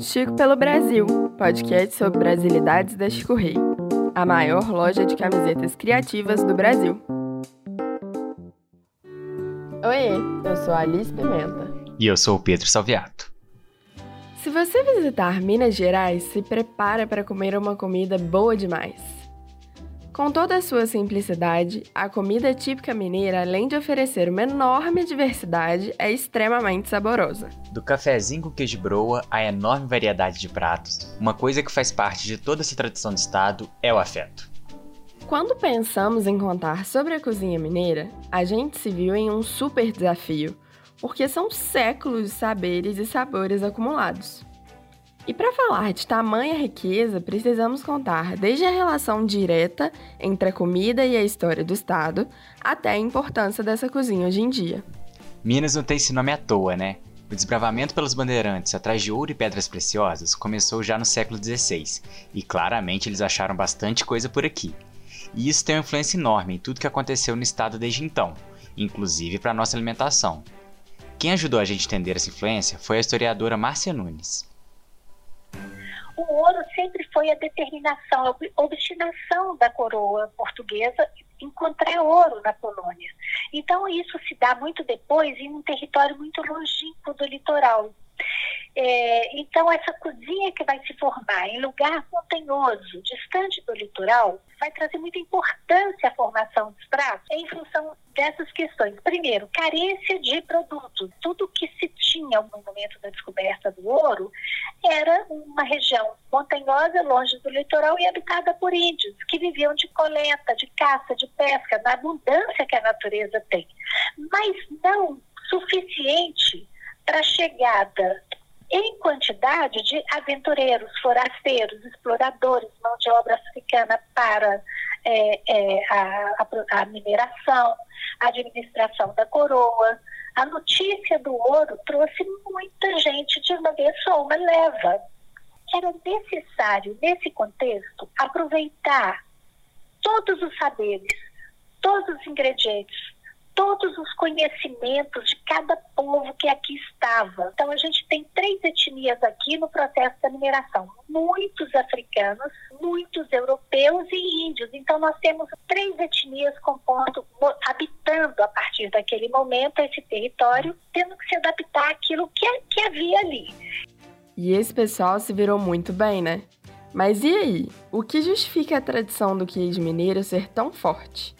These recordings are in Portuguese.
Chico pelo Brasil, podcast sobre brasilidades da Chico Rei, a maior loja de camisetas criativas do Brasil. Oi, eu sou a Alice Pimenta. E eu sou o Pedro Salviato. Se você visitar Minas Gerais, se prepara para comer uma comida boa demais. Com toda a sua simplicidade, a comida típica mineira, além de oferecer uma enorme diversidade, é extremamente saborosa. Do cafezinho com queijo broa à enorme variedade de pratos, uma coisa que faz parte de toda essa tradição do estado é o afeto. Quando pensamos em contar sobre a cozinha mineira, a gente se viu em um super desafio, porque são séculos de saberes e sabores acumulados. E para falar de tamanha riqueza, precisamos contar desde a relação direta entre a comida e a história do estado, até a importância dessa cozinha hoje em dia. Minas não tem esse nome à toa, né? O desbravamento pelos bandeirantes atrás de ouro e pedras preciosas começou já no século XVI, e claramente eles acharam bastante coisa por aqui. E isso tem uma influência enorme em tudo que aconteceu no estado desde então, inclusive para nossa alimentação. Quem ajudou a gente a entender essa influência foi a historiadora Márcia Nunes o ouro sempre foi a determinação, a obstinação da coroa portuguesa encontrar ouro na colônia. Então, isso se dá muito depois em um território muito longínquo do litoral. É, então, essa cozinha que vai se formar em lugar montanhoso, distante do litoral, vai trazer muita importância à formação dos pratos em função dessas questões. Primeiro, carência de produtos. Tudo que se tinha no momento da descoberta do ouro era uma região montanhosa, longe do litoral e habitada por índios, que viviam de coleta, de caça, de pesca, da abundância que a natureza tem. Mas não suficiente para a chegada em quantidade de aventureiros, forasteiros, exploradores, mão de obra africana para é, é, a, a, mineração, a administração da coroa. A notícia do ouro trouxe muita gente de uma vez só, uma leva. Era necessário, nesse contexto, aproveitar todos os saberes, todos os ingredientes, todos os conhecimentos de cada povo que aqui estava. Então, a gente tem três etnias aqui no processo da mineração: muitos africanos, muitos europeus e índios. Então, nós temos três etnias compondo, habitando a partir daquele momento esse território, tendo que se adaptar àquilo que, que havia ali. E esse pessoal se virou muito bem, né? Mas e aí? O que justifica a tradição do queijo mineiro ser tão forte?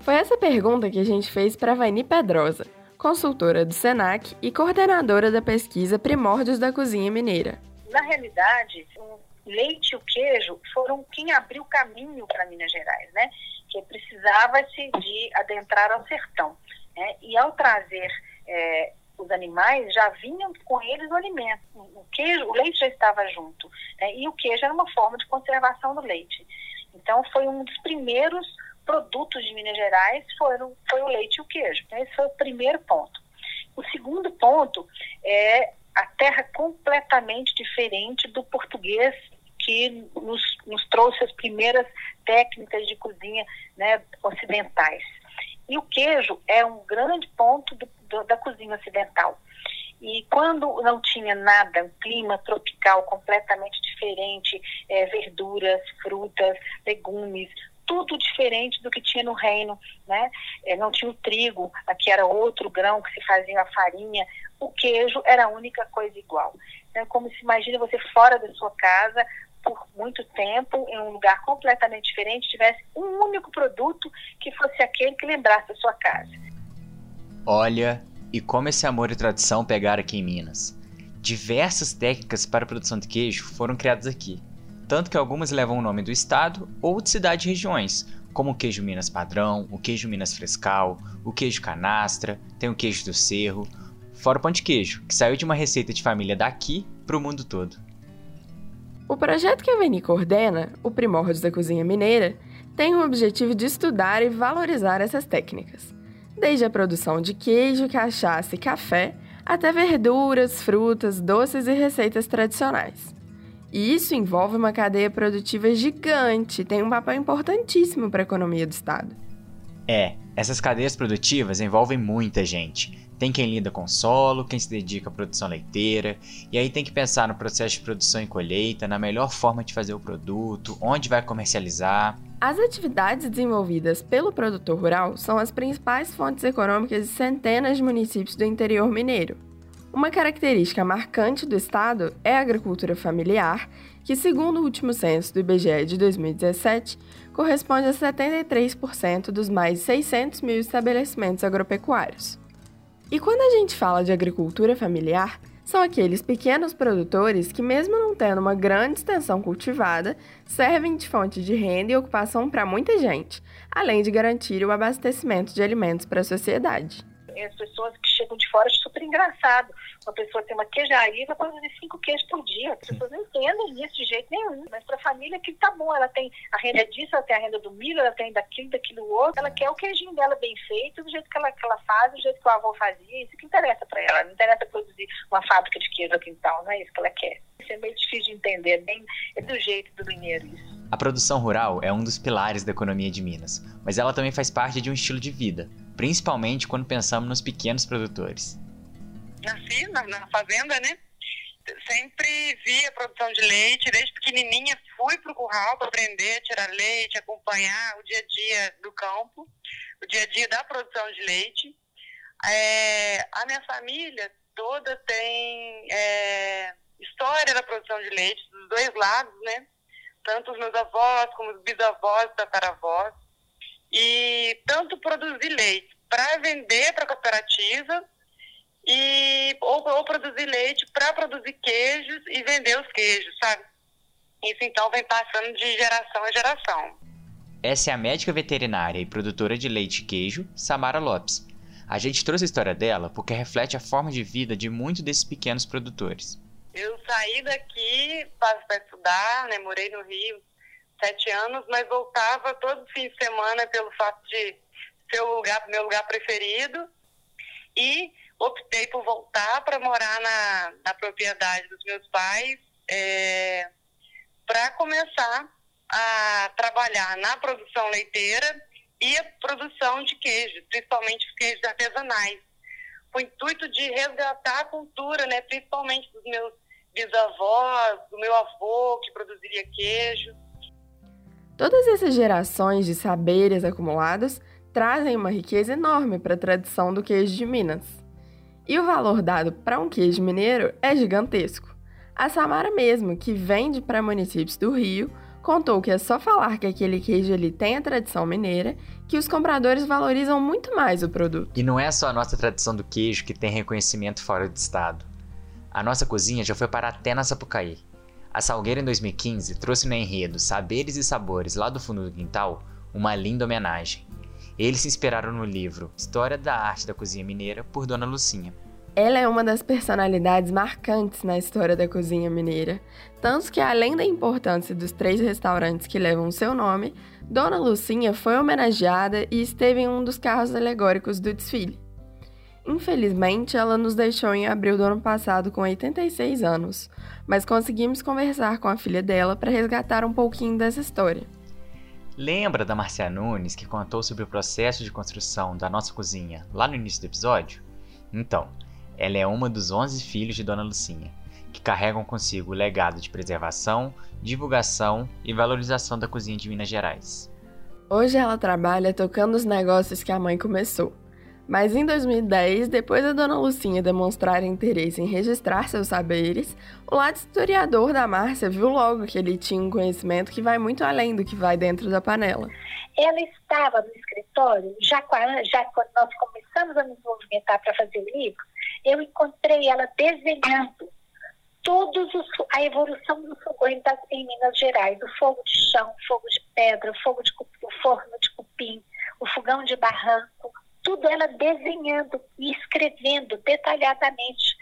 Foi essa pergunta que a gente fez para Vaini Pedrosa, consultora do SENAC e coordenadora da pesquisa Primórdios da Cozinha Mineira. Na realidade, o leite e o queijo foram quem abriu caminho para Minas Gerais, né? Que precisava-se de adentrar ao sertão. Né? E ao trazer é, os animais, já vinham com eles o alimento. O queijo, o leite já estava junto. Né? E o queijo era uma forma de conservação do leite. Então, foi um dos primeiros produtos de Minas Gerais foram, foi o leite e o queijo. Então, esse foi o primeiro ponto. O segundo ponto é a terra completamente diferente do português que nos, nos trouxe as primeiras técnicas de cozinha né, ocidentais. E o queijo é um grande ponto do, do, da cozinha ocidental. E quando não tinha nada, um clima tropical completamente diferente, é, verduras, frutas, legumes, tudo diferente do que tinha no reino, né? É, não tinha o trigo, aqui era outro grão que se fazia a farinha, o queijo era a única coisa igual. Então, como se imagina você fora da sua casa por muito tempo, em um lugar completamente diferente, tivesse um único produto que fosse aquele que lembrasse a sua casa. Olha, e como esse amor e tradição pegaram aqui em Minas. Diversas técnicas para a produção de queijo foram criadas aqui tanto que algumas levam o nome do estado ou de cidade e regiões, como o queijo Minas padrão, o queijo Minas frescal, o queijo canastra, tem o queijo do cerro, fora o pão de queijo, que saiu de uma receita de família daqui para o mundo todo. O projeto que a Veni coordena, o Primórdios da Cozinha Mineira, tem o objetivo de estudar e valorizar essas técnicas, desde a produção de queijo, cachaça e café, até verduras, frutas, doces e receitas tradicionais. E isso envolve uma cadeia produtiva gigante, tem um papel importantíssimo para a economia do estado. É, essas cadeias produtivas envolvem muita gente. Tem quem lida com solo, quem se dedica à produção leiteira, e aí tem que pensar no processo de produção e colheita, na melhor forma de fazer o produto, onde vai comercializar. As atividades desenvolvidas pelo produtor rural são as principais fontes econômicas de centenas de municípios do interior mineiro. Uma característica marcante do estado é a agricultura familiar, que, segundo o último censo do IBGE de 2017, corresponde a 73% dos mais de 600 mil estabelecimentos agropecuários. E quando a gente fala de agricultura familiar, são aqueles pequenos produtores que, mesmo não tendo uma grande extensão cultivada, servem de fonte de renda e ocupação para muita gente, além de garantir o abastecimento de alimentos para a sociedade as pessoas que chegam de fora é super engraçado. Uma pessoa tem uma queijaria vai produzir cinco queijos por dia. As pessoas não entendem isso de jeito nenhum. Mas para a família que tá bom, ela tem a renda disso, ela tem a renda do milho, ela tem daquilo, daquilo outro. Ela quer o queijinho dela bem feito, do jeito que ela, que ela faz, do jeito que o avô fazia. Isso que interessa para ela. Não interessa produzir uma fábrica de queijo no quintal, não é isso que ela quer. Isso é meio difícil de entender, é, bem, é do jeito do mineiro isso. A produção rural é um dos pilares da economia de Minas, mas ela também faz parte de um estilo de vida, principalmente quando pensamos nos pequenos produtores. Nasci na, na fazenda, né? Sempre vi a produção de leite, desde pequenininha fui para o curral para aprender a tirar leite, acompanhar o dia a dia do campo, o dia a dia da produção de leite. É, a minha família toda tem é, história da produção de leite, dos dois lados, né? tanto os meus avós como os bisavós, tataravós, e tanto produzir leite para vender para a cooperativa e ou, ou produzir leite para produzir queijos e vender os queijos, sabe? Isso então vem passando de geração a geração. Essa é a médica veterinária e produtora de leite e queijo, Samara Lopes. A gente trouxe a história dela porque reflete a forma de vida de muitos desses pequenos produtores. Eu saí daqui para estudar, né? Morei no Rio sete anos, mas voltava todo fim de semana pelo fato de ser o lugar, meu lugar preferido. E optei por voltar para morar na, na propriedade dos meus pais é, para começar a trabalhar na produção leiteira e a produção de queijo, principalmente os queijos artesanais, com o intuito de resgatar a cultura, né, principalmente dos meus bisavós, do meu avô que produziria queijo. Todas essas gerações de saberes acumulados trazem uma riqueza enorme para a tradição do queijo de Minas. E o valor dado para um queijo mineiro é gigantesco. A Samara mesmo, que vende para municípios do Rio, contou que é só falar que aquele queijo ali tem a tradição mineira que os compradores valorizam muito mais o produto. E não é só a nossa tradição do queijo que tem reconhecimento fora do estado. A nossa cozinha já foi para até na Sapucaí. A Salgueira em 2015 trouxe no enredo Saberes e Sabores lá do fundo do quintal uma linda homenagem. Eles se inspiraram no livro História da Arte da Cozinha Mineira por Dona Lucinha. Ela é uma das personalidades marcantes na história da cozinha mineira, tanto que além da importância dos três restaurantes que levam seu nome, Dona Lucinha foi homenageada e esteve em um dos carros alegóricos do desfile. Infelizmente, ela nos deixou em abril do ano passado com 86 anos, mas conseguimos conversar com a filha dela para resgatar um pouquinho dessa história. Lembra da Marcia Nunes que contou sobre o processo de construção da nossa cozinha lá no início do episódio? Então, ela é uma dos 11 filhos de Dona Lucinha, que carregam consigo o legado de preservação, divulgação e valorização da cozinha de Minas Gerais. Hoje ela trabalha tocando os negócios que a mãe começou mas em 2010, depois da dona Lucinha demonstrar interesse em registrar seus saberes, o lado historiador da Márcia viu logo que ele tinha um conhecimento que vai muito além do que vai dentro da panela. Ela estava no escritório, já, já quando nós começamos a nos movimentar para fazer o livro, eu encontrei ela desenhando todos os, a evolução do fogões em Minas Gerais, o fogo de chão, o fogo de pedra, o fogo de o forno de cupim, o fogão de barranco, tudo ela desenhando e escrevendo detalhadamente.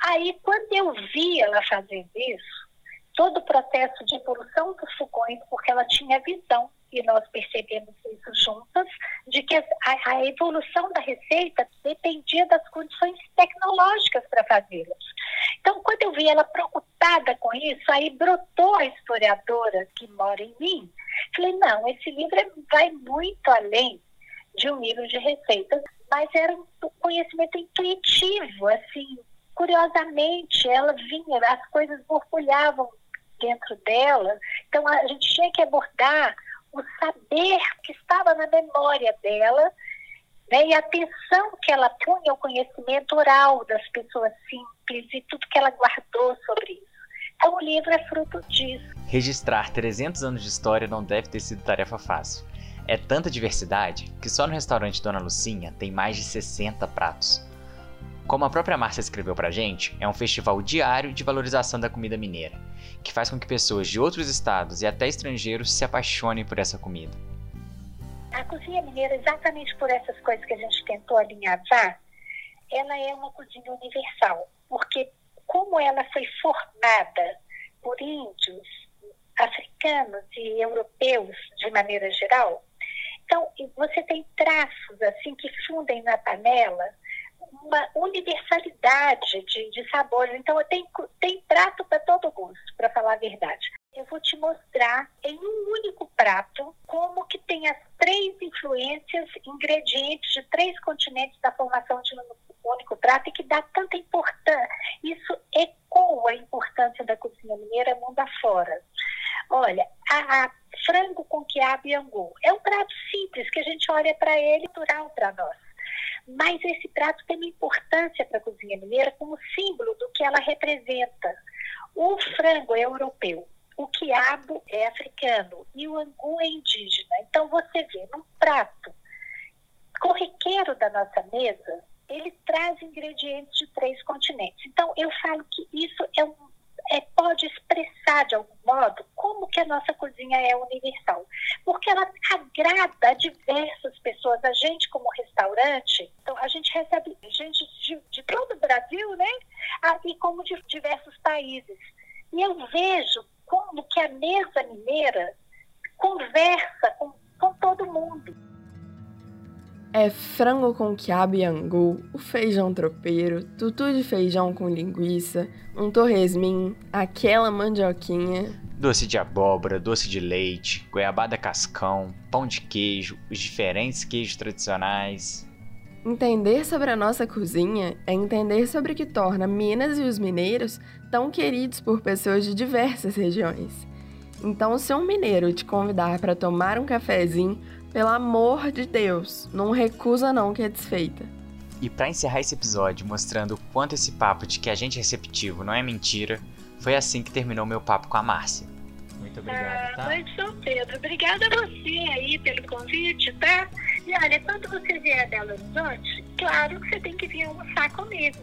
Aí, quando eu vi ela fazendo isso, todo o processo de evolução dos fogões, porque ela tinha visão, e nós percebemos isso juntas, de que a, a evolução da receita dependia das condições tecnológicas para fazê-las. Então, quando eu vi ela preocupada com isso, aí brotou a historiadora que mora em mim. Falei, não, esse livro vai muito além de um livro de receitas. mas era um conhecimento intuitivo, assim, curiosamente, ela vinha, as coisas borbulhavam dentro dela, então a gente tinha que abordar o saber que estava na memória dela né, e a atenção que ela punha ao conhecimento oral das pessoas simples e tudo que ela guardou sobre isso. Então o livro é fruto disso. Registrar 300 anos de história não deve ter sido tarefa fácil. É tanta diversidade que só no restaurante Dona Lucinha tem mais de 60 pratos. Como a própria Márcia escreveu pra gente, é um festival diário de valorização da comida mineira, que faz com que pessoas de outros estados e até estrangeiros se apaixonem por essa comida. A cozinha mineira, exatamente por essas coisas que a gente tentou alinhavar, ela é uma cozinha universal, porque como ela foi formada por índios, africanos e europeus de maneira geral, então você tem traços assim que fundem na panela uma universalidade de, de sabores. Então tem, tem prato para todo gosto, para falar a verdade. Eu vou te mostrar em um único prato como que tem as três influências, ingredientes de três continentes da formação de um único prato e que dá tanta importância. Isso ecoa a importância da cozinha mineira mundo afora. Olha, a, a frango com quiabo e angu é um prato simples que a gente olha para ele natural para nós. Mas esse prato tem uma importância para a cozinha mineira como símbolo do que ela representa. O frango é europeu, o quiabo é africano e o angu é indígena. Então você vê num prato corriqueiro da nossa mesa, ele traz ingredientes de três continentes. Então, eu falo que isso é um, é, pode expressar, de algum modo, como que a nossa cozinha é universal. Porque ela agrada a diversas pessoas. A gente, como restaurante, então, a gente recebe gente de, de todo o Brasil, né? Ah, e como de diversos países. E eu vejo como que a mesa mineira conversa com, com todo mundo. É frango com quiabo e angu, o feijão tropeiro, tutu de feijão com linguiça, um torresmin, aquela mandioquinha. Doce de abóbora, doce de leite, goiabada cascão, pão de queijo, os diferentes queijos tradicionais. Entender sobre a nossa cozinha é entender sobre o que torna Minas e os mineiros tão queridos por pessoas de diversas regiões. Então, se um mineiro te convidar para tomar um cafezinho, pelo amor de Deus, não recusa não que é desfeita. E para encerrar esse episódio mostrando o quanto esse papo de que a gente é receptivo não é mentira, foi assim que terminou meu papo com a Márcia. Muito obrigado, tá? Oi, São Pedro. Obrigada a você aí pelo convite, tá? E olha, quando você vier a Belo Horizonte, claro que você tem que vir almoçar comigo.